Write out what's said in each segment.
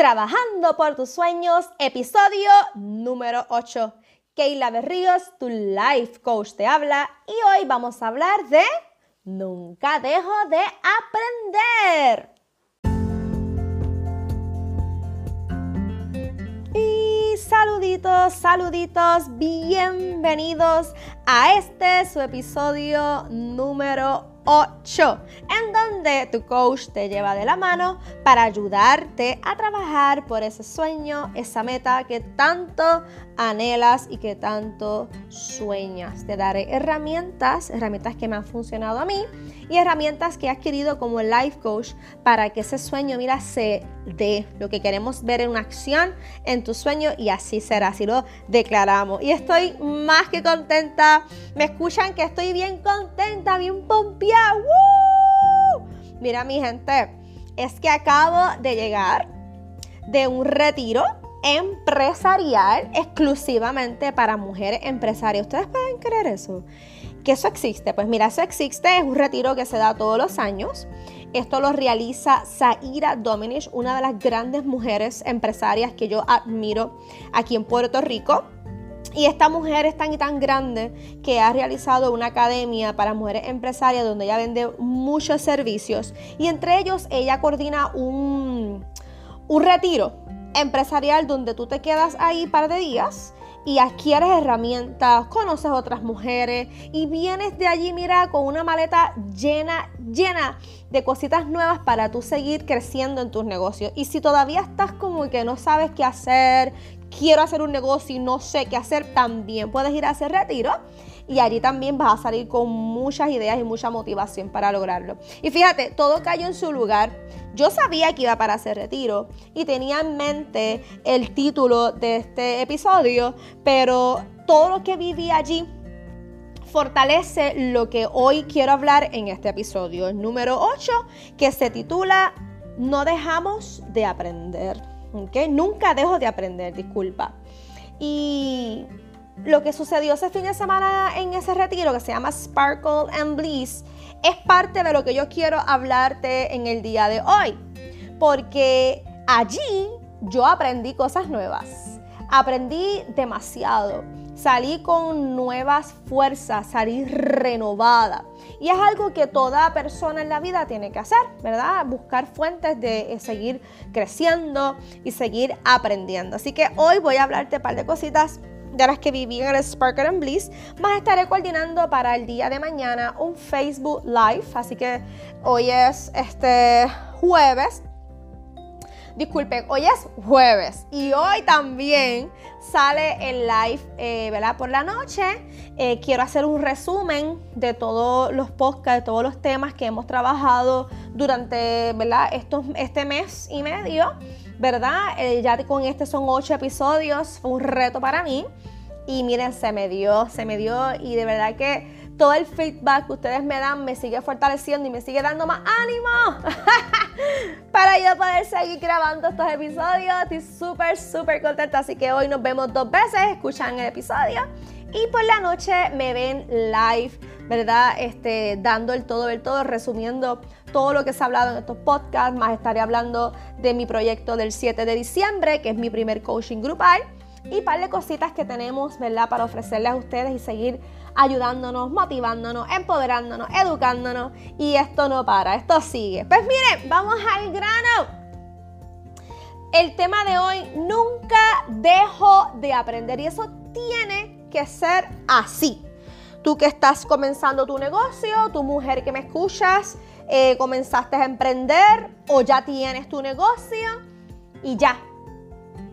Trabajando por tus sueños, episodio número 8. Keila Berríos, tu life coach, te habla y hoy vamos a hablar de Nunca dejo de aprender. Y saluditos, saluditos, bienvenidos a este su episodio número 8, en donde tu coach te lleva de la mano para ayudarte a trabajar por ese sueño, esa meta que tanto anhelas y que tanto sueñas. Te daré herramientas, herramientas que me han funcionado a mí y herramientas que he adquirido como life coach para que ese sueño, mira, se dé lo que queremos ver en una acción en tu sueño y así será, así lo declaramos. Y estoy más que contenta. Me escuchan que estoy bien contenta, bien pompeada. Mira mi gente, es que acabo de llegar de un retiro empresarial exclusivamente para mujeres empresarias. ¿Ustedes pueden creer eso? Que eso existe. Pues mira, eso existe, es un retiro que se da todos los años. Esto lo realiza Zaira Dominich, una de las grandes mujeres empresarias que yo admiro aquí en Puerto Rico. Y esta mujer es tan y tan grande que ha realizado una academia para mujeres empresarias donde ella vende muchos servicios. Y entre ellos ella coordina un, un retiro empresarial donde tú te quedas ahí un par de días y adquieres herramientas, conoces otras mujeres y vienes de allí, mira, con una maleta llena, llena de cositas nuevas para tú seguir creciendo en tus negocios. Y si todavía estás como que no sabes qué hacer, quiero hacer un negocio y no sé qué hacer, también puedes ir a hacer retiro y allí también vas a salir con muchas ideas y mucha motivación para lograrlo. Y fíjate, todo cayó en su lugar. Yo sabía que iba para hacer retiro y tenía en mente el título de este episodio, pero todo lo que viví allí fortalece lo que hoy quiero hablar en este episodio, el número 8, que se titula No dejamos de aprender. Nunca dejo de aprender, disculpa. Y lo que sucedió ese fin de semana en ese retiro que se llama Sparkle and Bliss es parte de lo que yo quiero hablarte en el día de hoy. Porque allí yo aprendí cosas nuevas. Aprendí demasiado. Salí con nuevas fuerzas, salí renovada. Y es algo que toda persona en la vida tiene que hacer, ¿verdad? Buscar fuentes de eh, seguir creciendo y seguir aprendiendo. Así que hoy voy a hablarte un par de cositas de las que viví en el Sparkle and Bliss, más estaré coordinando para el día de mañana un Facebook Live, así que hoy es este jueves. Disculpen, hoy es jueves y hoy también sale el live, eh, ¿verdad? Por la noche. Eh, quiero hacer un resumen de todos los podcasts, de todos los temas que hemos trabajado durante, ¿verdad? Estos, este mes y medio. ¿verdad? Eh, ya con este son ocho episodios, fue un reto para mí. Y miren, se me dio, se me dio y de verdad que todo el feedback que ustedes me dan me sigue fortaleciendo y me sigue dando más ánimo para yo poder seguir grabando estos episodios. Estoy súper, súper contenta. Así que hoy nos vemos dos veces, escuchan el episodio y por la noche me ven live, ¿verdad? Este, dando el todo, el todo, resumiendo todo lo que se ha hablado en estos podcasts, más estaré hablando de mi proyecto del 7 de diciembre, que es mi primer coaching grupal, y par de cositas que tenemos, ¿verdad?, para ofrecerles a ustedes y seguir ayudándonos, motivándonos, empoderándonos, educándonos, y esto no para, esto sigue. Pues miren, vamos al grano. El tema de hoy, nunca dejo de aprender, y eso tiene que ser así. Tú que estás comenzando tu negocio, tu mujer que me escuchas, eh, comenzaste a emprender o ya tienes tu negocio y ya,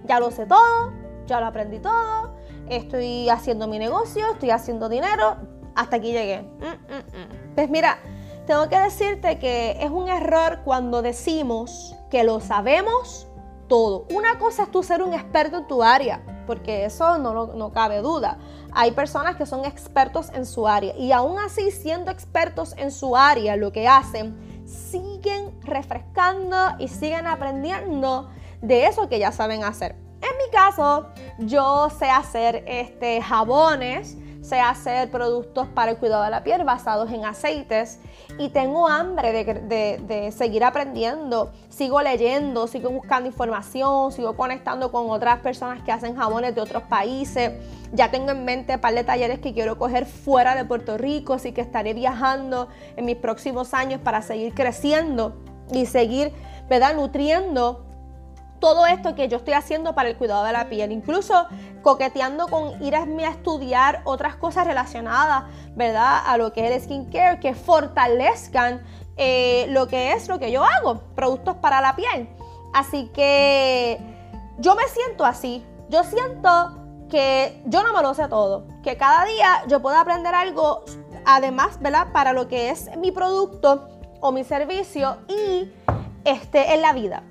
ya lo sé todo, ya lo aprendí todo, estoy haciendo mi negocio, estoy haciendo dinero, hasta aquí llegué. Mm, mm, mm. Pues mira, tengo que decirte que es un error cuando decimos que lo sabemos todo. Una cosa es tú ser un experto en tu área porque eso no, no cabe duda. Hay personas que son expertos en su área y aún así siendo expertos en su área, lo que hacen, siguen refrescando y siguen aprendiendo de eso que ya saben hacer. En mi caso, yo sé hacer este, jabones, sé hacer productos para el cuidado de la piel basados en aceites y tengo hambre de, seguir aprendiendo. Sigo leyendo, sigo buscando información, sigo conectando con otras personas que hacen jabones de otros países. Ya tengo en mente un par de talleres que quiero coger fuera de Puerto Rico, así que estaré viajando en mis próximos años para seguir creciendo y seguir, ¿verdad? Nutriendo todo esto que yo estoy haciendo para el cuidado de la piel, incluso coqueteando con ir a, estudiar otras cosas relacionadas, ¿verdad? A lo que es el skincare, que fortalezcan eh, lo que es lo que yo hago, productos para la piel. Así que yo me siento así, yo siento que yo no me lo sé todo, que cada día yo puedo aprender algo, además, ¿verdad? Para lo que es mi producto o mi servicio y este, en la vida.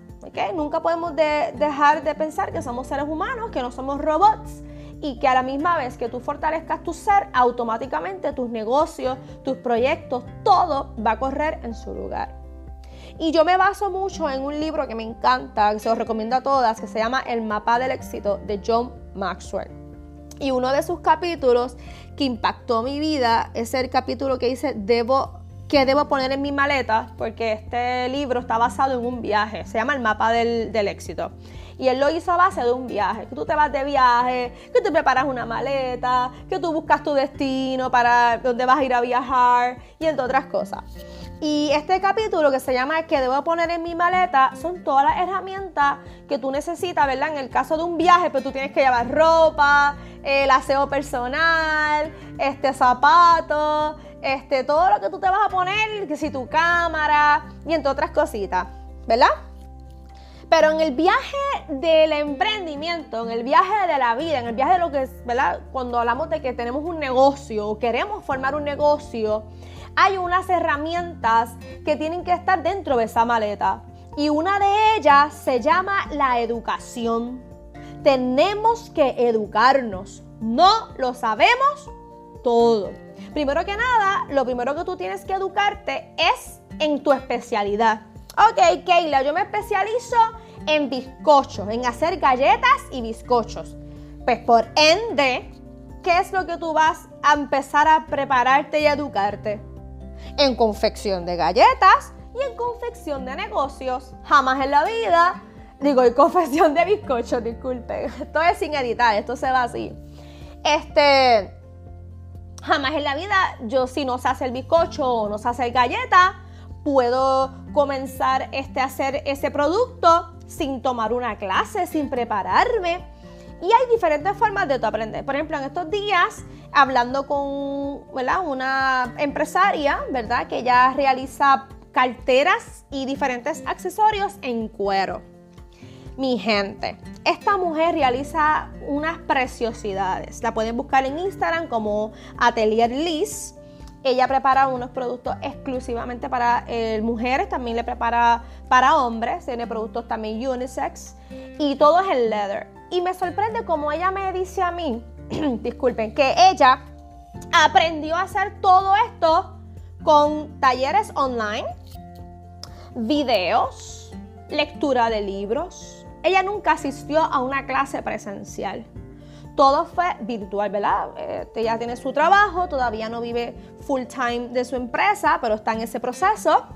Nunca podemos dejar de pensar que somos seres humanos, que no somos robots y que a la misma vez que tú fortalezcas tu ser, automáticamente tus negocios, tus proyectos, todo va a correr en su lugar. Y yo me baso mucho en un libro que me encanta, que se lo recomiendo a todas, que se llama El mapa del éxito de John Maxwell. Y uno de sus capítulos que impactó mi vida es el capítulo que dice, debo que debo poner en mi maleta, porque este libro está basado en un viaje, se llama El mapa del, éxito. Y él lo hizo a base de un viaje, que tú te vas de viaje, que tú preparas una maleta, que tú buscas tu destino para dónde vas a ir a viajar y entre otras cosas. Y este capítulo que se llama que debo poner en mi maleta son todas las herramientas que tú necesitas, ¿verdad? En el caso de un viaje, pues tú tienes que llevar ropa, el aseo personal, este zapatos, este, todo lo que tú te vas a poner, que si tu cámara y entre otras cositas, ¿verdad? Pero en el viaje del emprendimiento, en el viaje de la vida, en el viaje de lo que es, ¿verdad? Cuando hablamos de que tenemos un negocio o queremos formar un negocio, hay unas herramientas que tienen que estar dentro de esa maleta. Y una de ellas se llama la educación. Tenemos que educarnos. No lo sabemos todo. Primero que nada, lo primero que tú tienes que educarte es en tu especialidad. Ok, Keila, yo me especializo en bizcochos, en hacer galletas y bizcochos. Pues por ende, ¿qué es lo que tú vas a empezar a prepararte y educarte? En confección de galletas y en confección de negocios. Jamás en la vida, digo, en confección de bizcochos, disculpen. Esto es sin editar, esto se va así. Este, Jamás en la vida, yo si no sé hacer bizcocho o no sé hacer galleta, puedo comenzar este, a hacer ese producto sin tomar una clase, sin prepararme. Y hay diferentes formas de aprender. Por ejemplo, en estos días, hablando con una empresaria, ¿verdad? Que ya realiza carteras y diferentes accesorios en cuero. Mi gente, esta mujer realiza unas preciosidades. La pueden buscar en Instagram como Atelier Liz. Ella prepara unos productos exclusivamente para eh, mujeres, también le prepara para hombres, tiene productos también unisex y todo es en leather. Y me sorprende como ella me dice a mí, disculpen, que ella aprendió a hacer todo esto con talleres online, videos, lectura de libros, ella nunca asistió a una clase presencial. Todo fue virtual, ¿verdad? Eh, ella tiene su trabajo, todavía no vive full time de su empresa, pero está en ese proceso.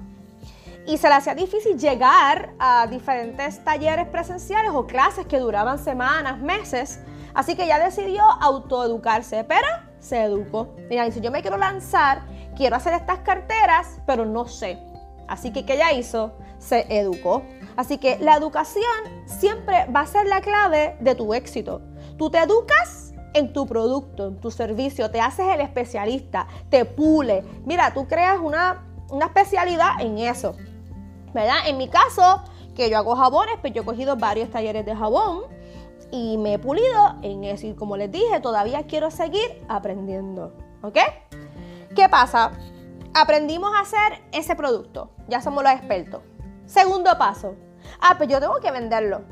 Y se le hacía difícil llegar a diferentes talleres presenciales o clases que duraban semanas, meses. Así que ella decidió autoeducarse, pero se educó. Mira, dice, yo me quiero lanzar, quiero hacer estas carteras, pero no sé. Así que, ¿qué ella hizo? Se educó. Así que la educación siempre va a ser la clave de tu éxito. Tú te educas en tu producto, en tu servicio, te haces el especialista, te pule. Mira, tú creas una, especialidad en eso. ¿Verdad? En mi caso, que yo hago jabones, pues yo he cogido varios talleres de jabón y me he pulido en eso. Y como les dije, todavía quiero seguir aprendiendo. ¿Ok? ¿Qué pasa? Aprendimos a hacer ese producto. Ya somos los expertos. Segundo paso. Ah, pues yo tengo que venderlo.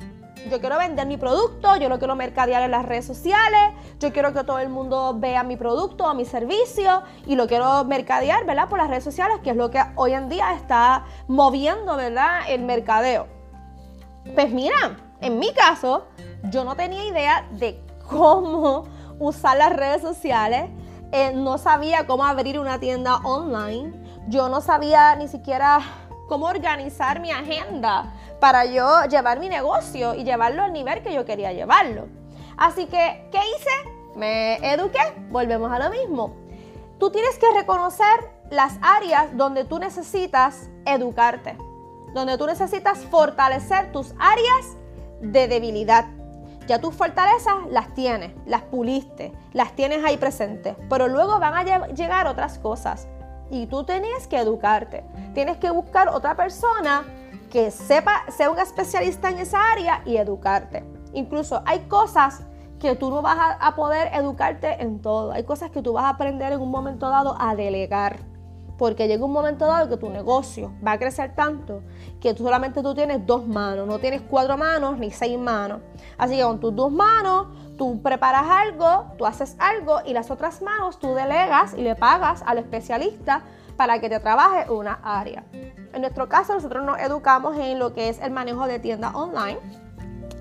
Yo quiero vender mi producto, yo lo quiero mercadear en las redes sociales, yo quiero que todo el mundo vea mi producto, mi servicio y lo quiero mercadear, ¿verdad? Por las redes sociales, que es lo que hoy en día está moviendo, ¿verdad? El mercadeo. Pues mira, en mi caso, yo no tenía idea de cómo usar las redes sociales, eh, no sabía cómo abrir una tienda online, yo no sabía ni siquiera cómo organizar mi agenda para yo llevar mi negocio y llevarlo al nivel que yo quería llevarlo. Así que, ¿qué hice? Me eduqué, volvemos a lo mismo. Tú tienes que reconocer las áreas donde tú necesitas educarte, donde tú necesitas fortalecer tus áreas de debilidad. Ya tus fortalezas las tienes, las puliste, las tienes ahí presentes, pero luego van a llegar otras cosas y tú tienes que educarte. Tienes que buscar otra persona que sepa, sea un especialista en esa área y educarte. Incluso hay cosas que tú no vas a, a poder educarte en todo. Hay cosas que tú vas a aprender en un momento dado a delegar porque llega un momento dado que tu negocio va a crecer tanto que tú solamente tú tienes dos manos, no tienes cuatro manos ni seis manos. Así que con tus dos manos tú preparas algo, tú haces algo y las otras manos tú delegas y le pagas al especialista para que te trabaje una área. En nuestro caso nosotros nos educamos en lo que es el manejo de tiendas online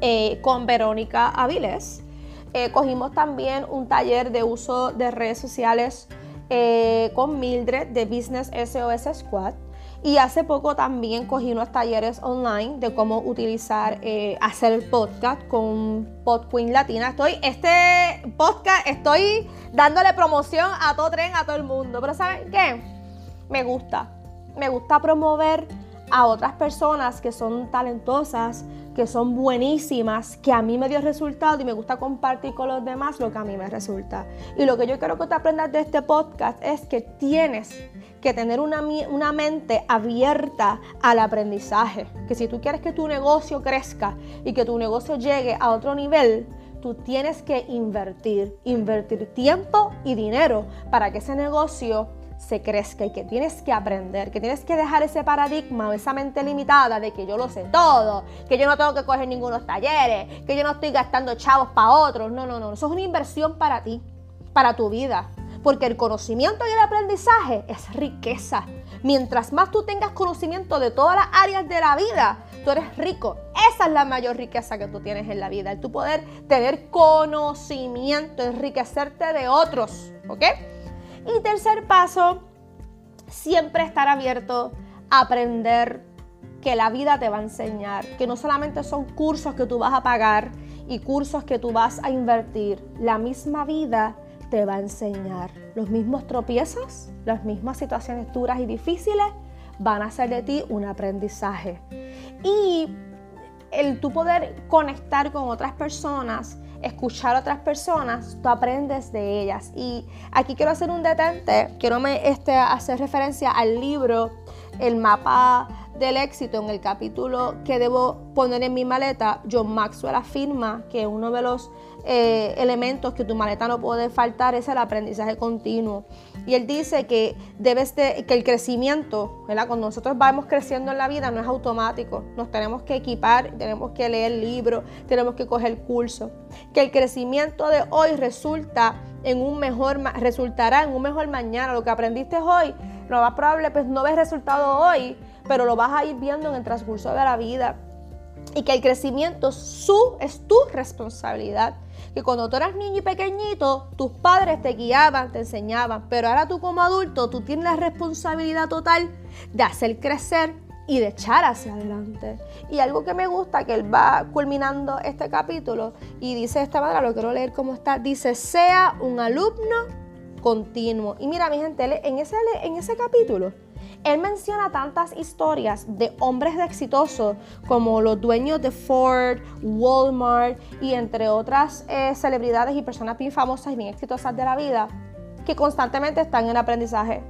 eh, con Verónica Avilés. Eh, cogimos también un taller de uso de redes sociales eh, con Mildred de Business SOS Squad. Y hace poco también cogí unos talleres online de cómo utilizar, eh, hacer el podcast con Pod Queen Latina. Estoy, este podcast, estoy dándole promoción a todo tren, a todo el mundo. Pero ¿saben qué? Me gusta. Me gusta promover a otras personas que son talentosas, que son buenísimas, que a mí me dio resultado y me gusta compartir con los demás lo que a mí me resulta. Y lo que yo quiero que te aprendas de este podcast es que tienes que tener una, una mente abierta al aprendizaje. Que si tú quieres que tu negocio crezca y que tu negocio llegue a otro nivel, tú tienes que invertir, invertir tiempo y dinero para que ese negocio se crezca y que tienes que aprender, que tienes que dejar ese paradigma o esa mente limitada de que yo lo sé todo, que yo no tengo que coger ningunos talleres, que yo no estoy gastando chavos para otros. No, no, no, eso es una inversión para ti, para tu vida. Porque el conocimiento y el aprendizaje es riqueza. Mientras más tú tengas conocimiento de todas las áreas de la vida, tú eres rico. Esa es la mayor riqueza que tú tienes en la vida. El tu poder tener conocimiento, enriquecerte de otros. ¿Ok? Y tercer paso, siempre estar abierto a aprender que la vida te va a enseñar, que no solamente son cursos que tú vas a pagar y cursos que tú vas a invertir, la misma vida te va a enseñar. Los mismos tropiezos, las mismas situaciones duras y difíciles van a hacer de ti un aprendizaje. Y el tú poder conectar con otras personas escuchar a otras personas, tú aprendes de ellas. Y aquí quiero hacer un detente, quiero me, este, hacer referencia al libro El mapa del éxito en el capítulo que debo poner en mi maleta. John Maxwell afirma que uno de los eh, elementos que tu maleta no puede faltar es el aprendizaje continuo. Y él dice que debes que el crecimiento, ¿verdad? Cuando nosotros vamos creciendo en la vida no es automático. Nos tenemos que equipar, tenemos que leer libros, tenemos que coger curso. Que el crecimiento de hoy resulta en un mejor, resultará en un mejor mañana. Lo que aprendiste hoy, lo más probable pues no ves resultado hoy, pero lo vas a ir viendo en el transcurso de la vida. Y que el crecimiento su, es tu responsabilidad que cuando tú eras niño y pequeñito, tus padres te guiaban, te enseñaban, pero ahora tú como adulto, tú tienes la responsabilidad total de hacer crecer y de echar hacia adelante. Y algo que me gusta, que él va culminando este capítulo y dice de esta manera, lo quiero leer como está, dice, sea un alumno continuo. Y mira, mi gente, en ese, en ese capítulo, él menciona tantas historias de hombres exitosos como los dueños de Ford, Walmart y entre otras eh, celebridades y personas bien famosas y bien exitosas de la vida que constantemente están en aprendizaje,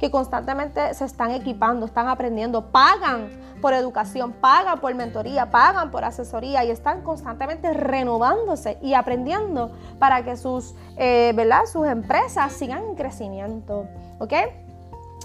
que constantemente se están equipando, están aprendiendo, pagan por educación, pagan por mentoría, pagan por asesoría y están constantemente renovándose y aprendiendo para que sus, eh, ¿verdad? sus empresas sigan en crecimiento. ¿Ok?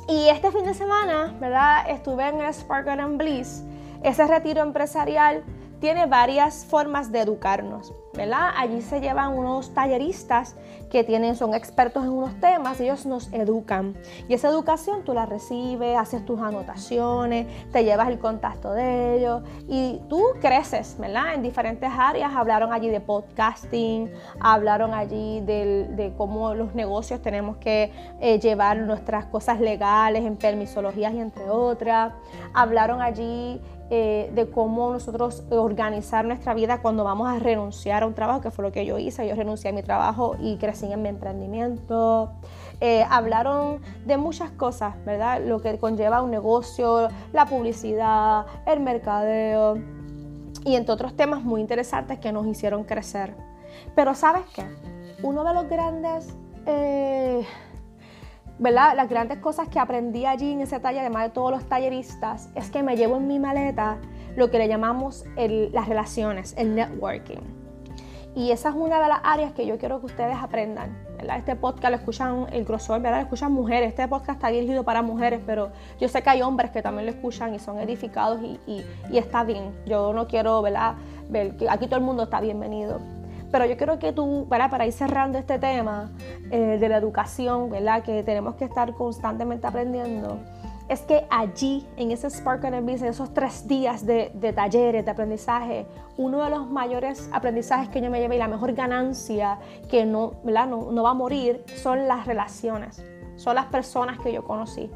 Y este fin de semana, ¿verdad? Estuve en el Spark and Bliss. Ese retiro empresarial tiene varias formas de educarnos. ¿verdad? Allí se llevan unos talleristas que tienen, son expertos en unos temas, ellos nos educan. Y esa educación tú la recibes, haces tus anotaciones, te llevas el contacto de ellos y tú creces, ¿verdad? En diferentes áreas. Hablaron allí de podcasting, hablaron allí de, cómo los negocios tenemos que eh, llevar nuestras cosas legales en permisologías y entre otras. Hablaron allí eh, de cómo nosotros organizar nuestra vida cuando vamos a renunciar a un trabajo, que fue lo que yo hice. Yo renuncié a mi trabajo y crecí en mi emprendimiento. Eh, hablaron de muchas cosas, ¿verdad? Lo que conlleva un negocio, la publicidad, el mercadeo y entre otros temas muy interesantes que nos hicieron crecer. Pero ¿sabes qué? Uno de los grandes... Eh, ¿verdad? Las grandes cosas que aprendí allí en ese taller, además de todos los talleristas, es que me llevo en mi maleta lo que le llamamos las relaciones, el networking. Y esa es una de las áreas que yo quiero que ustedes aprendan. ¿verdad? Este podcast lo escuchan el grosor, ¿verdad? Lo escuchan mujeres. Este podcast está dirigido para mujeres, pero yo sé que hay hombres que también lo escuchan y son edificados y, está bien. Yo no quiero, ¿verdad? Ver que aquí todo el mundo está bienvenido. Pero yo creo que tú, para, para ir cerrando este tema eh, de la educación, ¿verdad? que tenemos que estar constantemente aprendiendo, es que allí, en ese Spark and Business, esos tres días de, talleres, de aprendizaje, uno de los mayores aprendizajes que yo me llevé y la mejor ganancia que no, ¿verdad? no, no va a morir son las relaciones, son las personas que yo conocí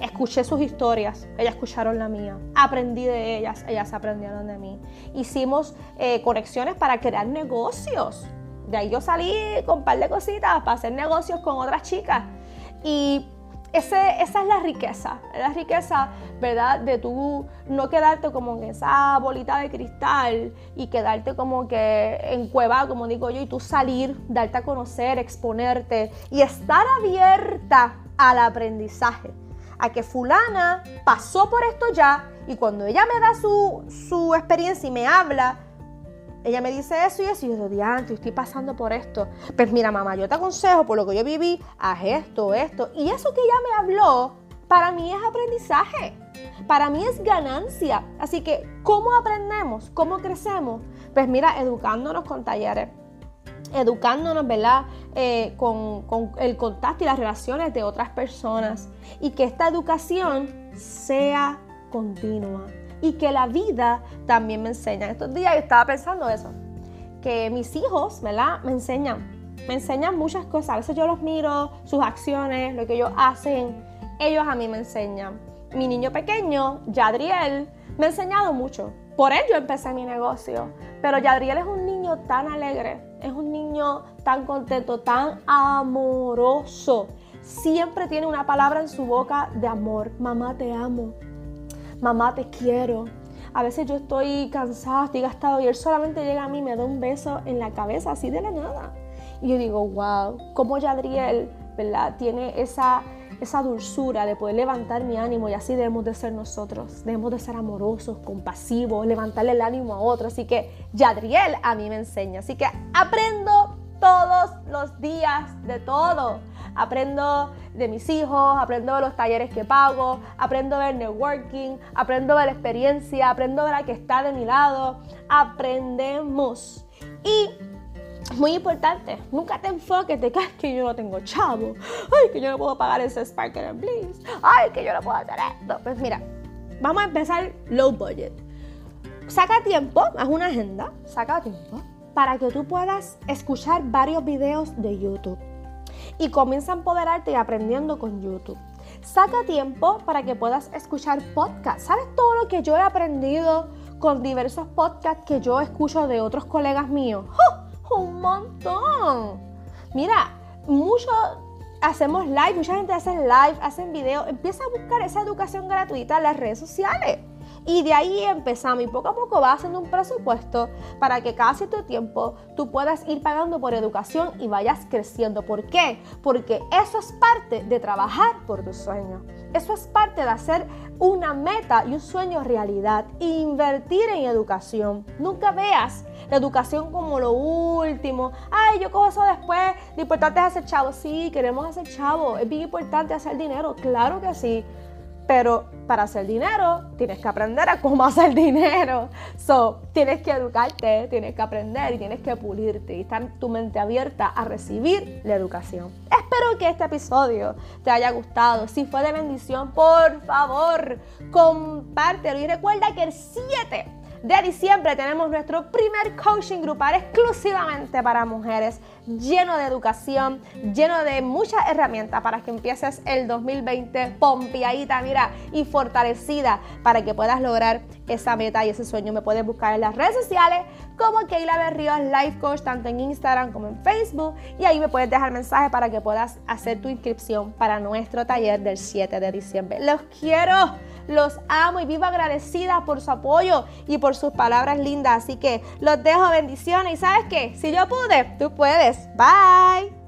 escuché sus historias, ellas escucharon la mía, aprendí de ellas, ellas aprendieron de mí. Hicimos eh, conexiones para crear negocios. De ahí yo salí con un par de cositas para hacer negocios con otras chicas. Y ese, esa es la riqueza, la riqueza, ¿verdad? De tú no quedarte como en esa bolita de cristal y quedarte como que en cueva, como digo yo, y tú salir, darte a conocer, exponerte y estar abierta al aprendizaje a que fulana pasó por esto ya y cuando ella me da su, experiencia y me habla, ella me dice eso y eso, y yo digo, estoy pasando por esto. Pues mira, mamá, yo te aconsejo, por lo que yo viví, haz esto, esto. Y eso que ella me habló, para mí es aprendizaje. Para mí es ganancia. Así que, ¿cómo aprendemos? ¿Cómo crecemos? Pues mira, educándonos con talleres educándonos, ¿verdad? Eh, con, el contacto y las relaciones de otras personas. Y que esta educación sea continua. Y que la vida también me enseña. Estos días yo estaba pensando eso. Que mis hijos, ¿verdad? Me enseñan. Me enseñan muchas cosas. A veces yo los miro, sus acciones, lo que ellos hacen. Ellos a mí me enseñan. Mi niño pequeño, Yadriel, me ha enseñado mucho. Por él yo empecé mi negocio. Pero Yadriel es un niño tan alegre, es un niño tan contento, tan amoroso. Siempre tiene una palabra en su boca de amor. Mamá, te amo. Mamá, te quiero. A veces yo estoy cansada, estoy gastado y él solamente llega a mí y me da un beso en la cabeza, así de la nada. Y yo digo, wow, cómo Yadriel, ¿verdad? Tiene esa, esa dulzura de poder levantar mi ánimo y así debemos de ser nosotros. Debemos de ser amorosos, compasivos, levantarle el ánimo a otros. Así que Yadriel a mí me enseña. Así que aprendo todos los días de todo. Aprendo de mis hijos, aprendo de los talleres que pago, aprendo de networking, aprendo de la experiencia, aprendo de la que está de mi lado. Aprendemos. Y muy importante, nunca te enfoques de que, que yo no tengo chavo, ay, que yo no puedo pagar ese Sparkle and Bliss, ay, que yo no puedo hacer esto. Pues mira, vamos a empezar low budget. Saca tiempo, haz una agenda, saca tiempo para que tú puedas escuchar varios videos de YouTube y comienza a empoderarte y aprendiendo con YouTube. Saca tiempo para que puedas escuchar podcasts. ¿Sabes todo lo que yo he aprendido con diversos podcasts que yo escucho de otros colegas míos? Un montón. Mira, mucho hacemos live, mucha gente hace live, hacen video, empieza a buscar esa educación gratuita en las redes sociales. Y de ahí empezamos y poco a poco va haciendo un presupuesto para que cada cierto tiempo tú puedas ir pagando por educación y vayas creciendo. ¿Por qué? Porque eso es parte de trabajar por tu sueño. Eso es parte de hacer una meta y un sueño realidad. Invertir en educación. Nunca veas la educación como lo último. Ay, yo cojo eso después. Lo importante es hacer chavo. Sí, queremos hacer chavo. Es bien importante hacer dinero. Claro que sí. Pero para hacer dinero tienes que aprender a cómo hacer dinero. So, tienes que educarte, tienes que aprender y tienes que pulirte y estar tu mente abierta a recibir la educación. Espero que este episodio te haya gustado. Si fue de bendición, por favor, compártelo y recuerda que el 7 de diciembre tenemos nuestro primer coaching grupal exclusivamente para mujeres, lleno de educación, lleno de muchas herramientas para que empieces el 2020 pompeadita, mira, y fortalecida para que puedas lograr esa meta y ese sueño. Me puedes buscar en las redes sociales como Keila Berríos Life Coach, tanto en Instagram como en Facebook. Y ahí me puedes dejar mensaje para que puedas hacer tu inscripción para nuestro taller del 7 de diciembre. Los quiero los amo y vivo agradecida por su apoyo y por sus palabras lindas. Así que los dejo bendiciones y sabes qué, si yo pude, tú puedes. Bye.